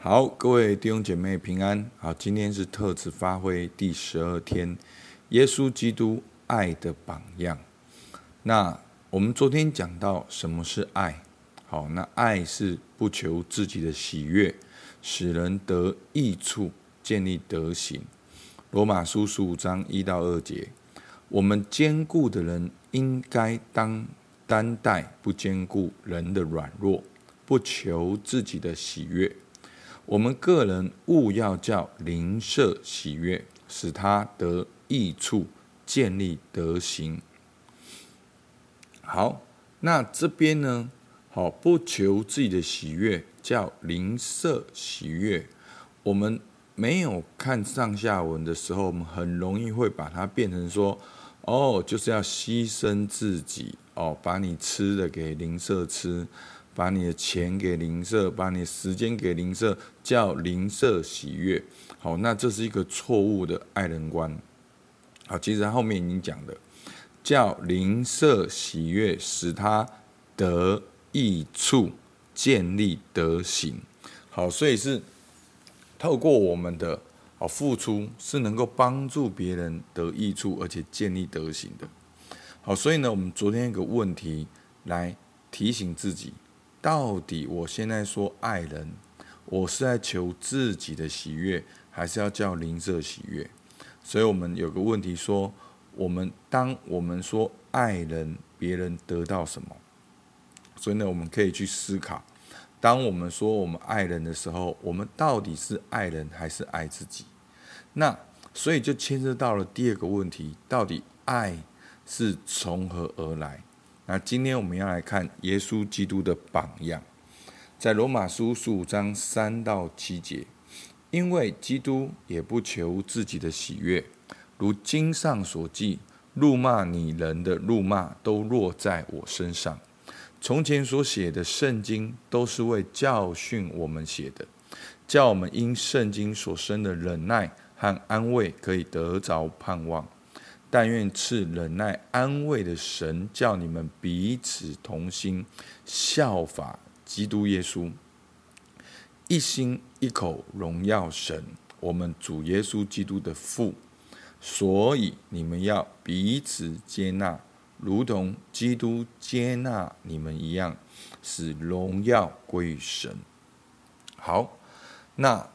好，各位弟兄姐妹平安。好，今天是特此发挥第十二天，耶稣基督爱的榜样。那我们昨天讲到什么是爱？好，那爱是不求自己的喜悦，使人得益处，建立德行。罗马书十五章一到二节，我们坚固的人应该当担待不坚固人的软弱，不求自己的喜悦。我们个人勿要叫灵舍喜悦，使他得益处，建立德行。好，那这边呢？好，不求自己的喜悦，叫灵舍喜悦。我们没有看上下文的时候，我们很容易会把它变成说：哦，就是要牺牲自己，哦，把你吃的给灵舍吃。把你的钱给灵舍，把你的时间给灵舍，叫灵舍喜悦。好，那这是一个错误的爱人观。好，其实他后面已经讲的，叫灵舍喜悦，使他得益处，建立德行。好，所以是透过我们的好付出，是能够帮助别人得益处，而且建立德行的。好，所以呢，我们昨天一个问题来提醒自己。到底我现在说爱人，我是在求自己的喜悦，还是要叫灵舍喜悦？所以我们有个问题说：我们当我们说爱人，别人得到什么？所以呢，我们可以去思考：当我们说我们爱人的时候，我们到底是爱人还是爱自己？那所以就牵涉到了第二个问题：到底爱是从何而来？那今天我们要来看耶稣基督的榜样，在罗马书十五章三到七节，因为基督也不求自己的喜悦，如经上所记，辱骂你人的辱骂都落在我身上。从前所写的圣经都是为教训我们写的，叫我们因圣经所生的忍耐和安慰，可以得着盼望。但愿赐忍耐安慰的神，叫你们彼此同心，效法基督耶稣，一心一口荣耀神，我们主耶稣基督的父。所以你们要彼此接纳，如同基督接纳你们一样，使荣耀归于神。好，那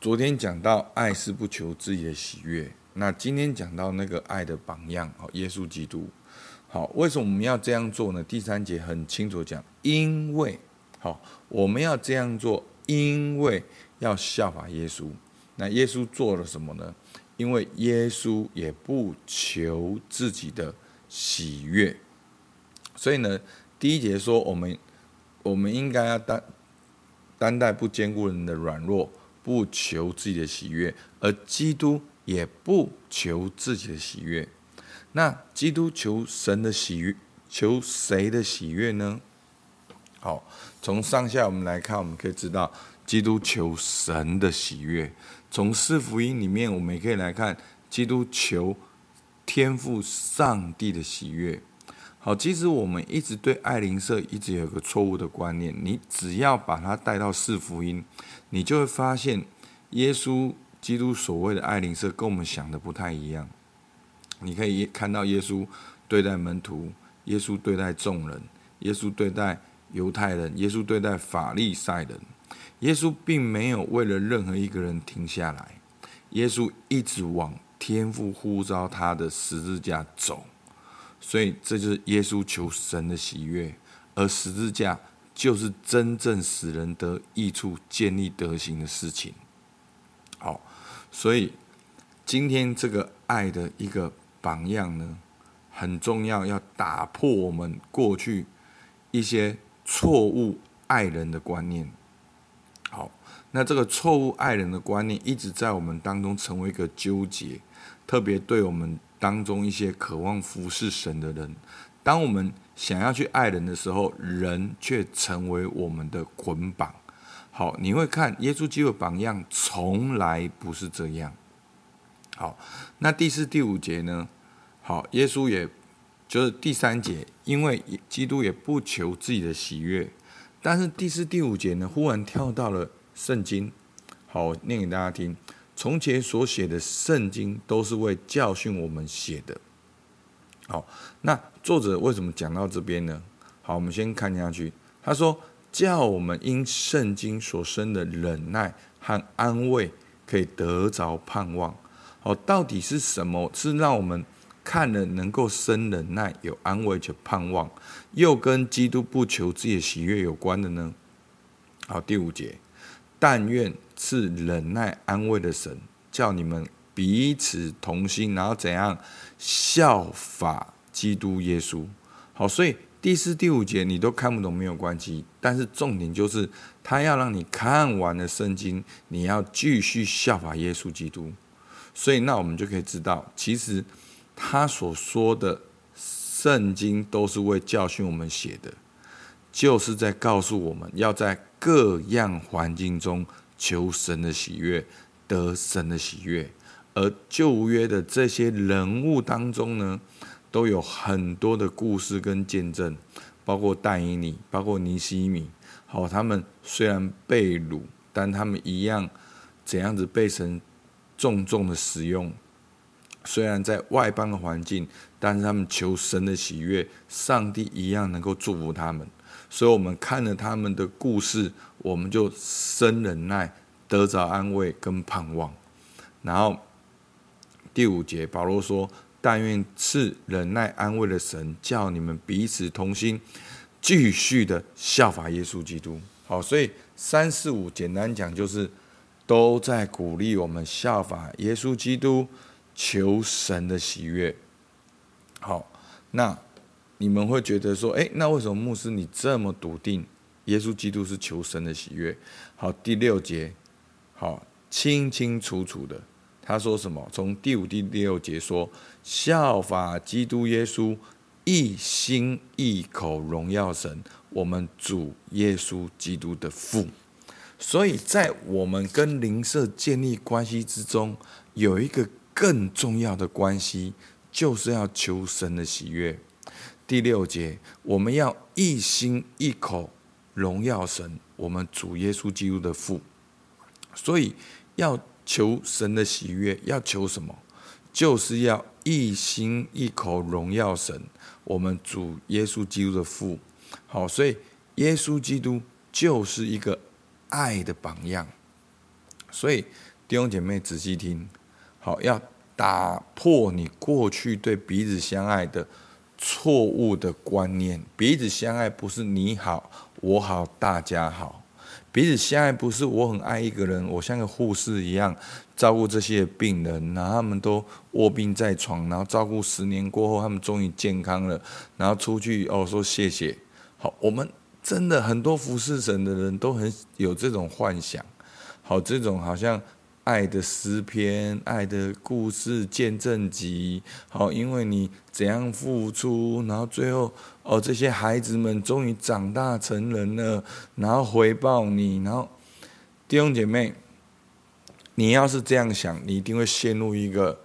昨天讲到，爱是不求自己的喜悦。那今天讲到那个爱的榜样，好，耶稣基督，好，为什么我们要这样做呢？第三节很清楚讲，因为，好，我们要这样做，因为要效法耶稣。那耶稣做了什么呢？因为耶稣也不求自己的喜悦，所以呢，第一节说我们我们应该要担担待不坚固人的软弱，不求自己的喜悦，而基督。也不求自己的喜悦，那基督求神的喜悦，求谁的喜悦呢？好，从上下我们来看，我们可以知道，基督求神的喜悦。从四福音里面，我们也可以来看，基督求天赋上帝的喜悦。好，其实我们一直对爱灵舍一直有个错误的观念，你只要把它带到四福音，你就会发现耶稣。基督所谓的爱邻舍跟我们想的不太一样。你可以看到耶稣对待门徒，耶稣对待众人，耶稣对待犹太人，耶稣对待法利赛人。耶稣并没有为了任何一个人停下来，耶稣一直往天父呼召他的十字架走。所以这就是耶稣求神的喜悦，而十字架就是真正使人得益处、建立德行的事情。好。所以，今天这个爱的一个榜样呢，很重要，要打破我们过去一些错误爱人的观念。好，那这个错误爱人的观念一直在我们当中成为一个纠结，特别对我们当中一些渴望服侍神的人，当我们想要去爱人的时候，人却成为我们的捆绑。好，你会看耶稣基督的榜样，从来不是这样。好，那第四、第五节呢？好，耶稣也就是第三节，因为基督也不求自己的喜悦。但是第四、第五节呢，忽然跳到了圣经。好，念给大家听。从前所写的圣经都是为教训我们写的。好，那作者为什么讲到这边呢？好，我们先看下去。他说：“叫我们因圣经所生的忍耐和安慰，可以得着盼望。”好，到底是什么是让我们看了能够生忍耐、有安慰且盼望，又跟基督不求自己的喜悦有关的呢？好，第五节，但愿。是忍耐安慰的神，叫你们彼此同心，然后怎样效法基督耶稣。好，所以第四、第五节你都看不懂没有关系，但是重点就是他要让你看完了圣经，你要继续效法耶稣基督。所以那我们就可以知道，其实他所说的圣经都是为教训我们写的，就是在告诉我们要在各样环境中。求神的喜悦，得神的喜悦。而旧约的这些人物当中呢，都有很多的故事跟见证，包括但以尼，包括尼西米。好，他们虽然被掳，但他们一样怎样子被神重重的使用。虽然在外邦的环境，但是他们求神的喜悦，上帝一样能够祝福他们。所以，我们看了他们的故事，我们就生忍耐，得着安慰跟盼望。然后第五节，保罗说：“但愿赐忍耐安慰的神，叫你们彼此同心，继续的效法耶稣基督。”好，所以三四五简单讲就是都在鼓励我们效法耶稣基督，求神的喜悦。好，那。你们会觉得说，哎，那为什么牧师你这么笃定，耶稣基督是求神的喜悦？好，第六节，好，清清楚楚的，他说什么？从第五、第六节说，效法基督耶稣，一心一口荣耀神，我们主耶稣基督的父。所以在我们跟灵舍建立关系之中，有一个更重要的关系，就是要求神的喜悦。第六节，我们要一心一口荣耀神，我们主耶稣基督的父。所以要求神的喜悦，要求什么？就是要一心一口荣耀神，我们主耶稣基督的父。好，所以耶稣基督就是一个爱的榜样。所以弟兄姐妹仔细听，好，要打破你过去对彼此相爱的。错误的观念，彼此相爱不是你好我好大家好，彼此相爱不是我很爱一个人，我像个护士一样照顾这些病人，然后他们都卧病在床，然后照顾十年过后，他们终于健康了，然后出去哦说谢谢。好，我们真的很多服侍神的人都很有这种幻想，好，这种好像。爱的诗篇，爱的故事，见证集，好，因为你怎样付出，然后最后哦，这些孩子们终于长大成人了，然后回报你，然后弟兄姐妹，你要是这样想，你一定会陷入一个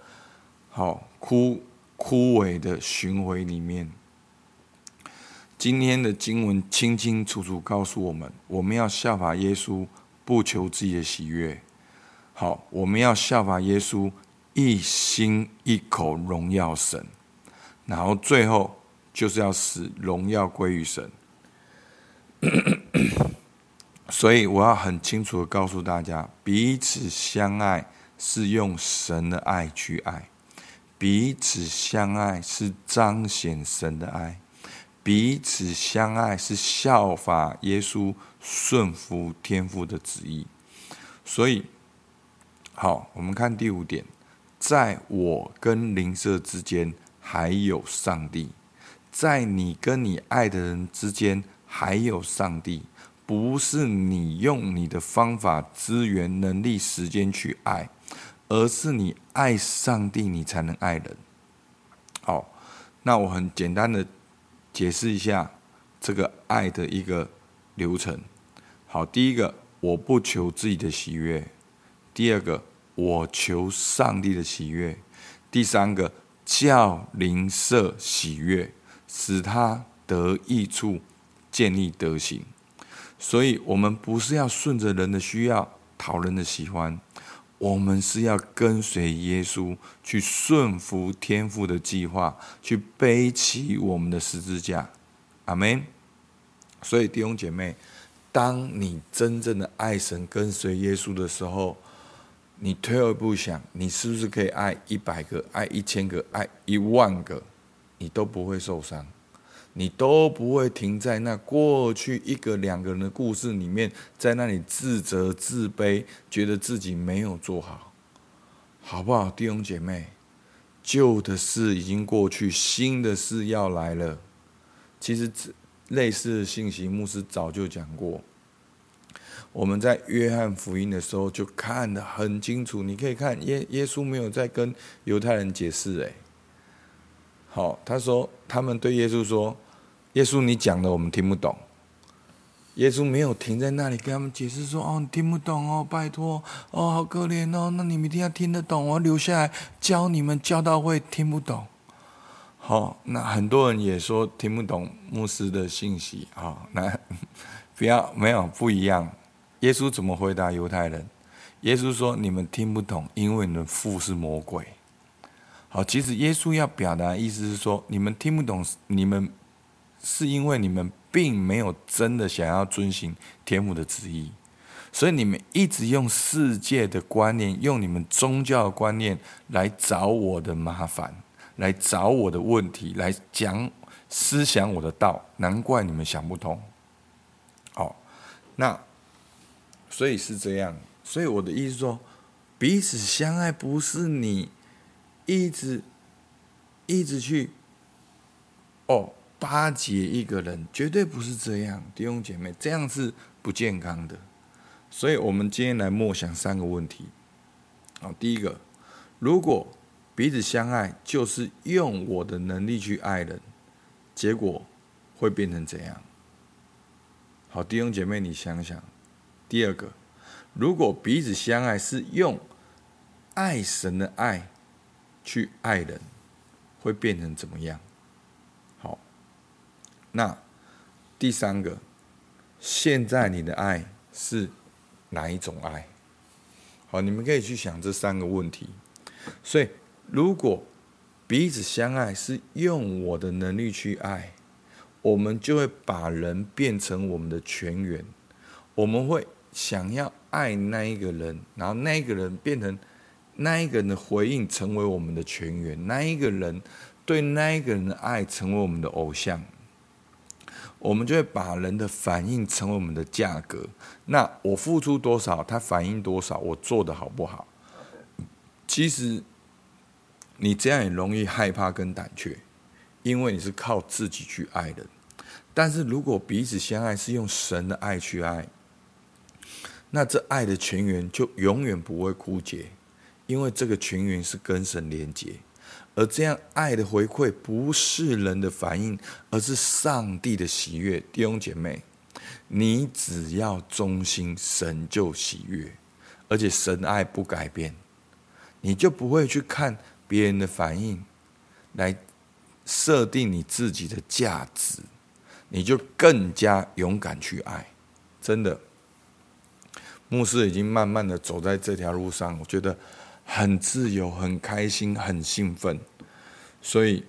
好枯枯萎的循环里面。今天的经文清清楚楚告诉我们，我们要效法耶稣，不求自己的喜悦。好，我们要效法耶稣，一心一口荣耀神，然后最后就是要使荣耀归于神。所以我要很清楚的告诉大家，彼此相爱是用神的爱去爱，彼此相爱是彰显神的爱，彼此相爱是效法耶稣，顺服天父的旨意。所以。好，我们看第五点，在我跟灵舍之间还有上帝，在你跟你爱的人之间还有上帝，不是你用你的方法、资源、能力、时间去爱，而是你爱上帝，你才能爱人。好，那我很简单的解释一下这个爱的一个流程。好，第一个，我不求自己的喜悦。第二个，我求上帝的喜悦；第三个，叫灵舍喜悦，使他得益处，建立德行。所以我们不是要顺着人的需要，讨人的喜欢，我们是要跟随耶稣，去顺服天父的计划，去背起我们的十字架。阿门。所以弟兄姐妹，当你真正的爱神、跟随耶稣的时候，你退而不想，你是不是可以爱一百个、爱一千个、爱一万个，你都不会受伤？你都不会停在那过去一个两个人的故事里面，在那里自责自卑，觉得自己没有做好，好不好，弟兄姐妹？旧的事已经过去，新的事要来了。其实类似的信息，牧师早就讲过。我们在约翰福音的时候就看得很清楚，你可以看耶耶稣没有在跟犹太人解释，诶，好，他说他们对耶稣说。耶稣，你讲的我们听不懂。耶稣没有停在那里跟他们解释说：“哦，听不懂哦，拜托哦，好可怜哦。”那你们一定要听得懂，我留下来教你们，教到会听不懂。好，那很多人也说听不懂牧师的信息啊。那 不要没有不一样。耶稣怎么回答犹太人？耶稣说：“你们听不懂，因为你们父是魔鬼。”好，其实耶稣要表达的意思是说，你们听不懂，你们。是因为你们并没有真的想要遵行天父的旨意，所以你们一直用世界的观念，用你们宗教的观念来找我的麻烦，来找我的问题，来讲思想我的道。难怪你们想不通。好，那所以是这样。所以我的意思说，彼此相爱不是你一直一直去哦。巴结一个人绝对不是这样，弟兄姐妹，这样是不健康的。所以，我们今天来默想三个问题。好，第一个，如果彼此相爱就是用我的能力去爱人，结果会变成怎样？好，弟兄姐妹，你想想。第二个，如果彼此相爱是用爱神的爱去爱人，会变成怎么样？好那第三个，现在你的爱是哪一种爱？好，你们可以去想这三个问题。所以，如果彼此相爱是用我的能力去爱，我们就会把人变成我们的全员。我们会想要爱那一个人，然后那一个人变成那一个人的回应，成为我们的全员。那一个人对那一个人的爱，成为我们的偶像。我们就会把人的反应成为我们的价格。那我付出多少，他反应多少，我做的好不好？其实你这样也容易害怕跟胆怯，因为你是靠自己去爱的。但是如果彼此相爱是用神的爱去爱，那这爱的泉源就永远不会枯竭，因为这个泉源是跟神连接。而这样爱的回馈不是人的反应，而是上帝的喜悦。弟兄姐妹，你只要忠心，神就喜悦，而且神爱不改变，你就不会去看别人的反应来设定你自己的价值，你就更加勇敢去爱。真的，牧师已经慢慢的走在这条路上，我觉得。很自由，很开心，很兴奋。所以，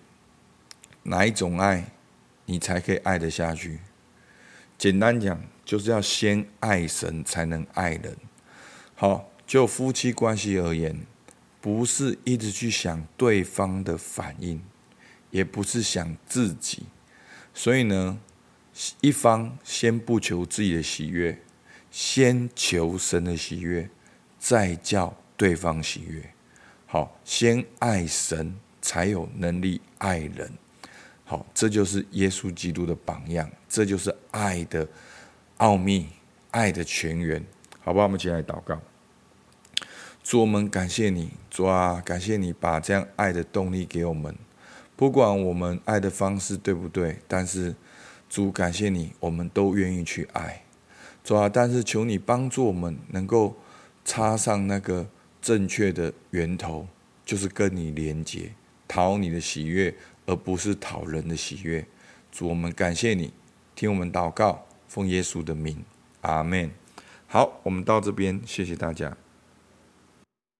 哪一种爱，你才可以爱得下去？简单讲，就是要先爱神，才能爱人。好，就夫妻关系而言，不是一直去想对方的反应，也不是想自己。所以呢，一方先不求自己的喜悦，先求神的喜悦，再叫。对方喜悦，好，先爱神，才有能力爱人。好，这就是耶稣基督的榜样，这就是爱的奥秘，爱的泉源。好吧，我们一起来祷告。主，我们感谢你，主啊，感谢你把这样爱的动力给我们。不管我们爱的方式对不对，但是主感谢你，我们都愿意去爱。主啊，但是求你帮助我们，能够插上那个。正确的源头就是跟你连接，讨你的喜悦，而不是讨人的喜悦。主，我们感谢你，听我们祷告，奉耶稣的名，阿门。好，我们到这边，谢谢大家。